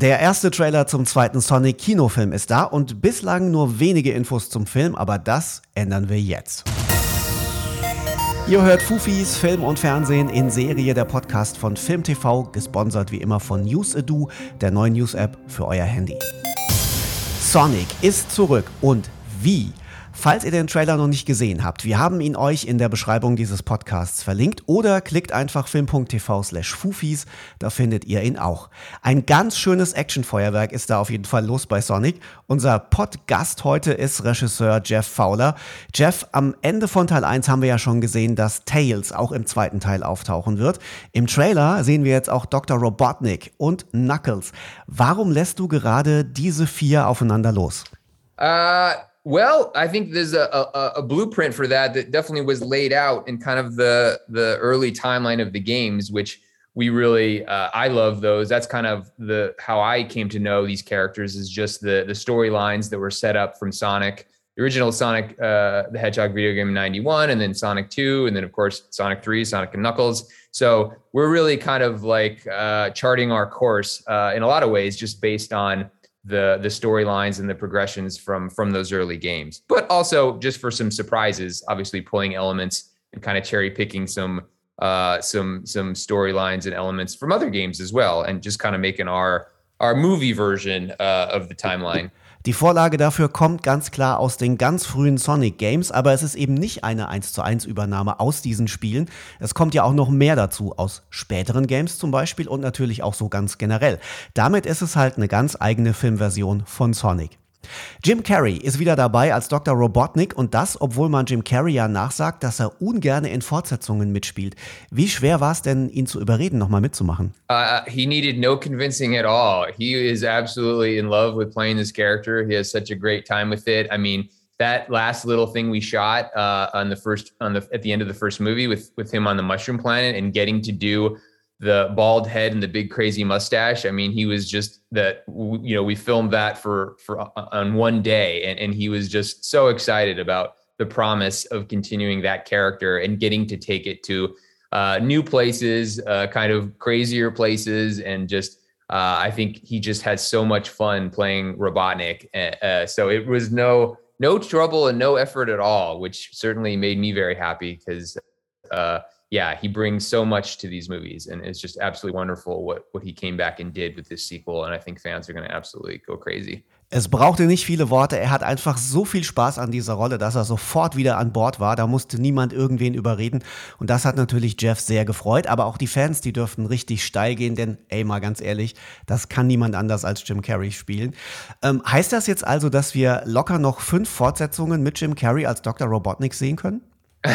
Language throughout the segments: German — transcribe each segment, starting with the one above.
Der erste Trailer zum zweiten Sonic Kinofilm ist da und bislang nur wenige Infos zum Film, aber das ändern wir jetzt. Ihr hört Fufis Film und Fernsehen in Serie, der Podcast von Film TV, gesponsert wie immer von NewsAdo, der neuen News-App für euer Handy. Sonic ist zurück und wie? Falls ihr den Trailer noch nicht gesehen habt, wir haben ihn euch in der Beschreibung dieses Podcasts verlinkt oder klickt einfach film.tv slash Fufis, da findet ihr ihn auch. Ein ganz schönes Actionfeuerwerk ist da auf jeden Fall los bei Sonic. Unser Podcast heute ist Regisseur Jeff Fowler. Jeff, am Ende von Teil 1 haben wir ja schon gesehen, dass Tails auch im zweiten Teil auftauchen wird. Im Trailer sehen wir jetzt auch Dr. Robotnik und Knuckles. Warum lässt du gerade diese vier aufeinander los? Uh Well, I think there's a, a, a, blueprint for that that definitely was laid out in kind of the the early timeline of the games, which we really uh, I love those. That's kind of the how I came to know these characters is just the the storylines that were set up from Sonic, the original Sonic uh, the Hedgehog video game in '91, and then Sonic 2, and then of course Sonic 3, Sonic and Knuckles. So we're really kind of like uh, charting our course uh, in a lot of ways, just based on the the storylines and the progressions from from those early games. But also just for some surprises obviously pulling elements and kind of cherry picking some uh some some storylines and elements from other games as well and just kind of making our our movie version uh, of the timeline Die Vorlage dafür kommt ganz klar aus den ganz frühen Sonic Games, aber es ist eben nicht eine 1 zu 1 Übernahme aus diesen Spielen. Es kommt ja auch noch mehr dazu, aus späteren Games zum Beispiel und natürlich auch so ganz generell. Damit ist es halt eine ganz eigene Filmversion von Sonic. Jim Carrey ist wieder dabei als Dr. Robotnik und das, obwohl man Jim Carrey ja nachsagt, dass er ungerne in Fortsetzungen mitspielt. Wie schwer war es denn, ihn zu überreden, nochmal mitzumachen? Uh, he needed no convincing at all. He is absolutely in love with playing this character. He has such a great time with it. I mean, that last little thing we shot uh, on the first on the at the end of the first movie with with him on the mushroom planet and getting to do the bald head and the big crazy mustache. I mean, he was just that. You know, we filmed that for for uh, on one day, and and he was just so excited about the promise of continuing that character and getting to take it to uh, new places, uh, kind of crazier places, and just. Uh, I think he just had so much fun playing Robotnik. Uh, so it was no no trouble and no effort at all, which certainly made me very happy because uh, yeah, he brings so much to these movies, and it's just absolutely wonderful what what he came back and did with this sequel. And I think fans are going to absolutely go crazy. Es brauchte nicht viele Worte. Er hat einfach so viel Spaß an dieser Rolle, dass er sofort wieder an Bord war. Da musste niemand irgendwen überreden. Und das hat natürlich Jeff sehr gefreut. Aber auch die Fans, die dürften richtig steil gehen, denn, ey, mal ganz ehrlich, das kann niemand anders als Jim Carrey spielen. Ähm, heißt das jetzt also, dass wir locker noch fünf Fortsetzungen mit Jim Carrey als Dr. Robotnik sehen können?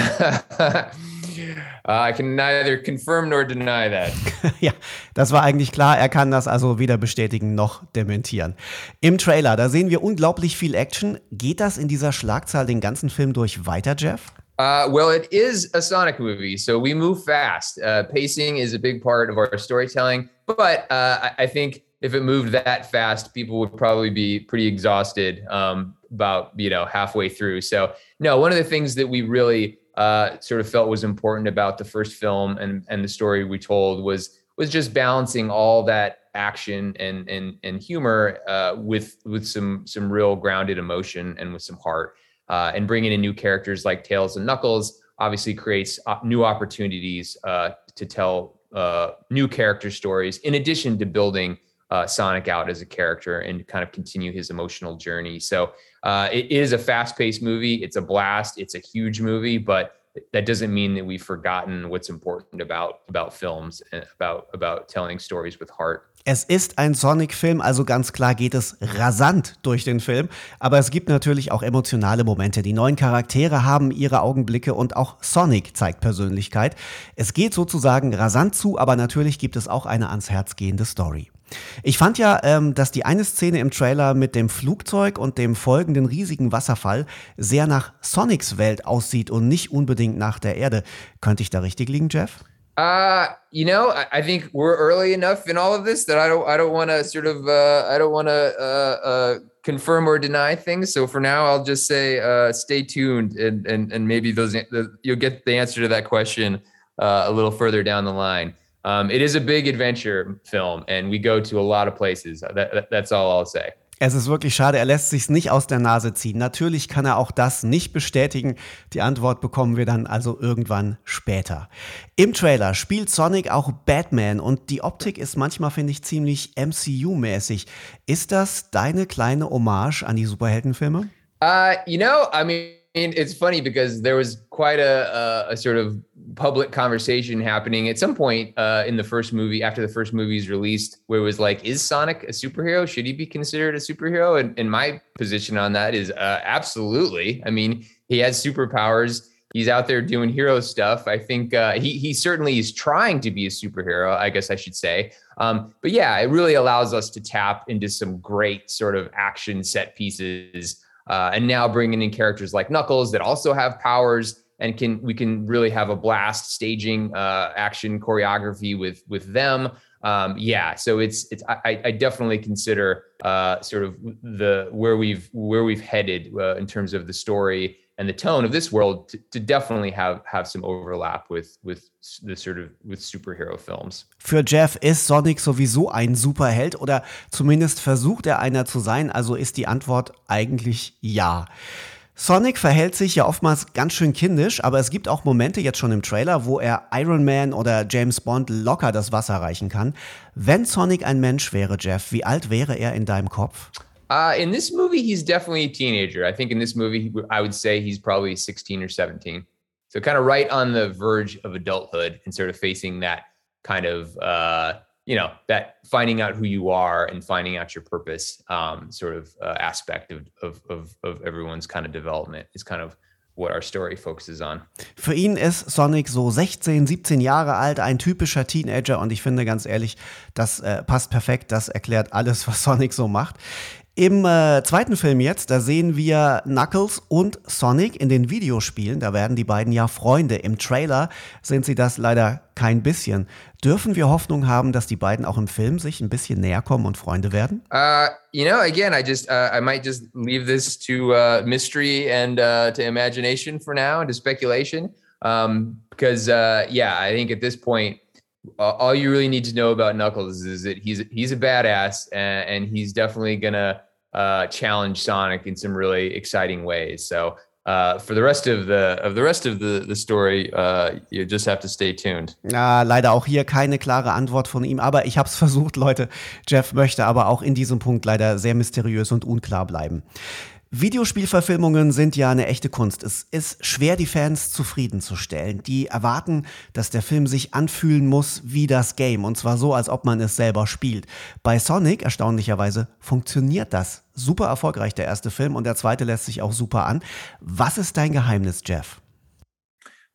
Uh, I can neither confirm nor deny that. ja, das war eigentlich klar. Er kann das also weder bestätigen noch dementieren. Im Trailer, da sehen wir unglaublich viel Action. Geht das in dieser Schlagzahl den ganzen Film durch weiter, Jeff? Uh, well, it is a Sonic movie, so we move fast. Uh, pacing is a big part of our storytelling, but uh, I think if it moved that fast, people would probably be pretty exhausted um, about you know halfway through. So, no, one of the things that we really uh, sort of felt was important about the first film and and the story we told was was just balancing all that action and and and humor uh, with with some some real grounded emotion and with some heart. Uh, and bringing in new characters like Tails and Knuckles obviously creates new opportunities uh, to tell uh, new character stories in addition to building uh, Sonic out as a character and kind of continue his emotional journey. So uh, it is a fast paced movie. It's a blast. It's a huge movie, but that doesn't mean that we've forgotten what's important about about films and about about telling stories with heart. Es ist ein Sonic-Film, also ganz klar geht es rasant durch den Film. Aber es gibt natürlich auch emotionale Momente. Die neuen Charaktere haben ihre Augenblicke und auch Sonic zeigt Persönlichkeit. Es geht sozusagen rasant zu, aber natürlich gibt es auch eine ans Herz gehende Story. Ich fand ja, ähm, dass die eine Szene im Trailer mit dem Flugzeug und dem folgenden riesigen Wasserfall sehr nach Sonics Welt aussieht und nicht unbedingt nach der Erde. Könnte ich da richtig liegen, Jeff? Uh, you know, I, I, think we're early enough in all of this that I don't, I don't want to sort of, uh, I don't want to uh, uh, confirm or deny things. So for now, I'll just say, uh, stay tuned, and and and maybe those the, you'll get the answer to that question uh, a little further down the line. Um, it is a big adventure film, and we go to a lot of places. That, that, that's all I'll say. Es ist wirklich schade, er lässt sich's nicht aus der Nase ziehen. Natürlich kann er auch das nicht bestätigen. Die Antwort bekommen wir dann also irgendwann später. Im Trailer spielt Sonic auch Batman und die Optik ist manchmal, finde ich, ziemlich MCU-mäßig. Ist das deine kleine Hommage an die Superheldenfilme? Uh, you know, I mean, it's funny because there was quite a, a, a, sort of public conversation happening at some point uh, in the first movie after the first movie's released where it was like is sonic a superhero? Should he be considered a superhero? And, and my position on that is uh, absolutely. I mean he has superpowers. He's out there doing hero stuff. I think uh, he, he certainly is trying to be a superhero i guess i should say. Um, but yeah it really allows us to tap into some great sort of action set pieces uh, and now bringing in characters like Knuckles that also have powers and can we can really have a blast staging uh, action choreography with with them. Um, yeah, so it's it's I, I definitely consider uh, sort of the where we've where we've headed uh, in terms of the story and the tone of this world to, to, definitely have have some overlap with with the sort of with superhero films. Für Jeff ist Sonic sowieso ein Superheld oder zumindest versucht er einer zu sein, also ist die Antwort eigentlich ja. Sonic verhält sich ja oftmals ganz schön kindisch, aber es gibt auch Momente jetzt schon im Trailer, wo er Iron Man oder James Bond locker das Wasser reichen kann. Wenn Sonic ein Mensch wäre, Jeff, wie alt wäre er in deinem Kopf? Uh, in this movie, he's definitely a teenager. I think in this movie, I would say he's probably 16 or 17. So kind of right on the verge of adulthood and sort of facing that kind of, uh, you know, that finding out who you are and finding out your purpose um, sort of uh, aspect of, of, of, of everyone's kind of development is kind of what our story focuses on. Für ihn ist Sonic so 16, 17 Jahre alt, ein typischer Teenager und ich finde ganz ehrlich, das äh, passt perfekt, das erklärt alles, was Sonic so macht. Im äh, zweiten Film jetzt, da sehen wir Knuckles und Sonic in den Videospielen. Da werden die beiden ja Freunde. Im Trailer sind sie das leider kein bisschen. Dürfen wir Hoffnung haben, dass die beiden auch im Film sich ein bisschen näher kommen und Freunde werden? Uh, you know, again, I just uh, I might just leave this to uh, mystery and uh, to imagination for now and to speculation. Um, because uh, yeah, I think at this point uh, all you really need to know about Knuckles is that he's he's a badass and, and he's definitely gonna uh, challenge Sonic in some really exciting ways. So uh, for the rest of the of the rest of the the story, uh, you just have to stay tuned. Ja, leider auch hier keine klare Antwort von ihm, aber ich habe es versucht, Leute. Jeff möchte aber auch in diesem Punkt leider sehr mysteriös und unklar bleiben. Videospielverfilmungen sind ja eine echte Kunst. Es ist schwer, die Fans zufriedenzustellen. Die erwarten, dass der Film sich anfühlen muss wie das Game. Und zwar so, als ob man es selber spielt. Bei Sonic, erstaunlicherweise, funktioniert das. Super erfolgreich, der erste Film. Und der zweite lässt sich auch super an. Was ist dein Geheimnis, Jeff?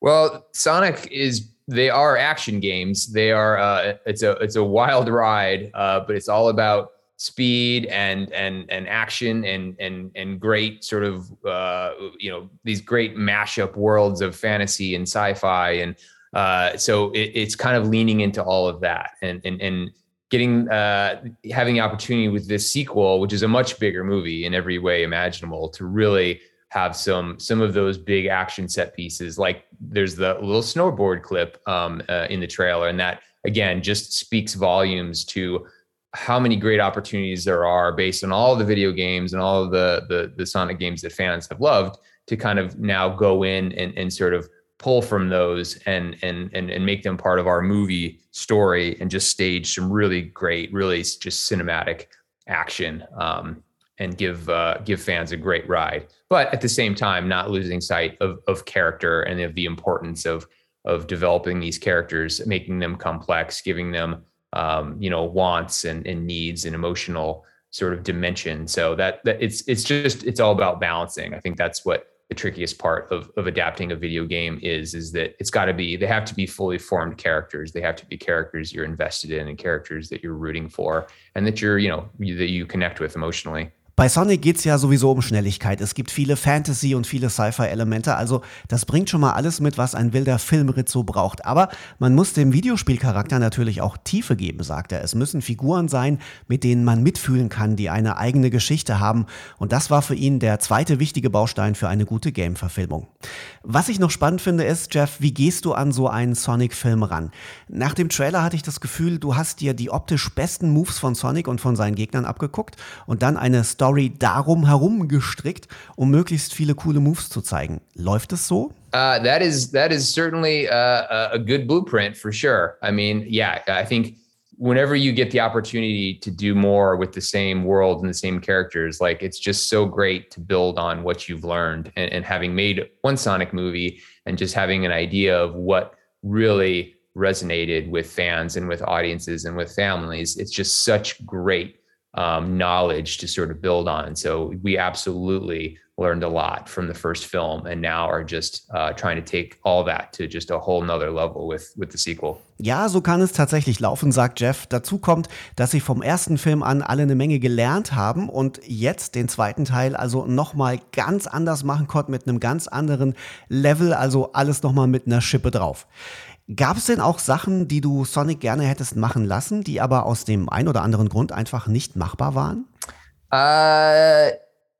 Well, Sonic is they are action games. They are uh, it's a it's a wild ride, uh, but it's all about speed and and and action and and and great sort of uh, you know these great mashup worlds of fantasy and sci-fi and uh, so it, it's kind of leaning into all of that and and and getting uh, having the opportunity with this sequel, which is a much bigger movie in every way imaginable, to really have some some of those big action set pieces. Like there's the little snowboard clip um, uh, in the trailer, and that again just speaks volumes to how many great opportunities there are based on all the video games and all the, the the Sonic games that fans have loved to kind of now go in and, and sort of pull from those and, and and and make them part of our movie story and just stage some really great, really just cinematic action um, and give uh, give fans a great ride. But at the same time, not losing sight of of character and of the importance of of developing these characters, making them complex, giving them um, you know wants and, and needs and emotional sort of dimension. So that, that it's it's just it's all about balancing. I think that's what the trickiest part of, of adapting a video game is is that it's got to be they have to be fully formed characters. They have to be characters you're invested in and characters that you're rooting for and that you're you know that you connect with emotionally Bei Sonic geht es ja sowieso um Schnelligkeit. Es gibt viele Fantasy- und viele Sci-Fi-Elemente, also das bringt schon mal alles mit, was ein wilder Filmritt so braucht. Aber man muss dem Videospielcharakter natürlich auch Tiefe geben, sagt er. Es müssen Figuren sein, mit denen man mitfühlen kann, die eine eigene Geschichte haben. Und das war für ihn der zweite wichtige Baustein für eine gute Game-Verfilmung. Was ich noch spannend finde, ist, Jeff, wie gehst du an so einen Sonic-Film ran? Nach dem Trailer hatte ich das Gefühl, du hast dir die optisch besten Moves von Sonic und von seinen Gegnern abgeguckt und dann eine Story Story darum herum gestrickt, um möglichst viele coole Moves zu zeigen. Läuft es so? Uh, that is that is certainly uh, a good blueprint for sure. I mean, yeah, I think whenever you get the opportunity to do more with the same world and the same characters, like it's just so great to build on what you've learned and, and having made one Sonic movie and just having an idea of what really resonated with fans and with audiences and with families. It's just such great um, knowledge to sort of build on. So we absolutely learned a lot from the first film and now are just uh, trying to take all that to just a whole nother level with, with the sequel. Ja, so kann es tatsächlich laufen, sagt Jeff. Dazu kommt, dass sie vom ersten Film an alle eine Menge gelernt haben und jetzt den zweiten Teil also nochmal ganz anders machen konnten mit einem ganz anderen Level, also alles nochmal mit einer Schippe drauf. Gab es denn auch Sachen, die du Sonic gerne hättest machen lassen, die aber aus dem ein oder anderen Grund einfach nicht machbar waren? Uh,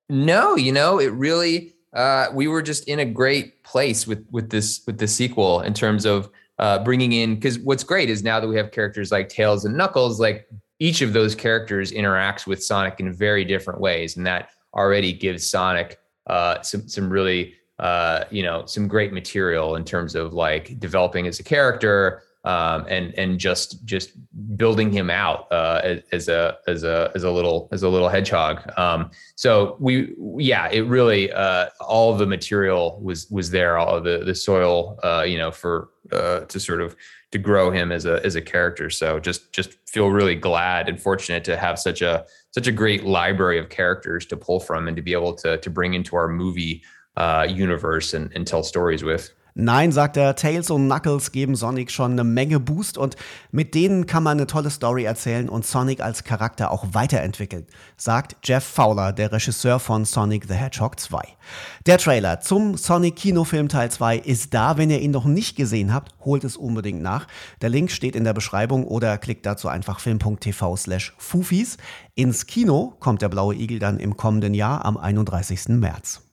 no, you know, it really uh, we were just in a great place with with this with the sequel in terms of uh, bringing in because what's great is now that we have characters like Tails and Knuckles, like each of those characters interacts with Sonic in very different ways, and that already gives Sonic uh, some some really uh, you know, some great material in terms of like developing as a character um, and and just just building him out uh, as a as a as a little as a little hedgehog. Um, so we yeah, it really uh, all the material was was there, all the the soil, uh, you know, for uh, to sort of to grow him as a as a character. So just just feel really glad and fortunate to have such a such a great library of characters to pull from and to be able to to bring into our movie uh, universe and, and tell stories with. Nein, sagt er, Tails und Knuckles geben Sonic schon eine Menge Boost und mit denen kann man eine tolle Story erzählen und Sonic als Charakter auch weiterentwickeln, sagt Jeff Fowler, der Regisseur von Sonic the Hedgehog 2. Der Trailer zum Sonic Kinofilm Teil 2 ist da. Wenn ihr ihn noch nicht gesehen habt, holt es unbedingt nach. Der Link steht in der Beschreibung oder klickt dazu einfach film.tv slash Fufis. Ins Kino kommt der Blaue Igel dann im kommenden Jahr am 31. März.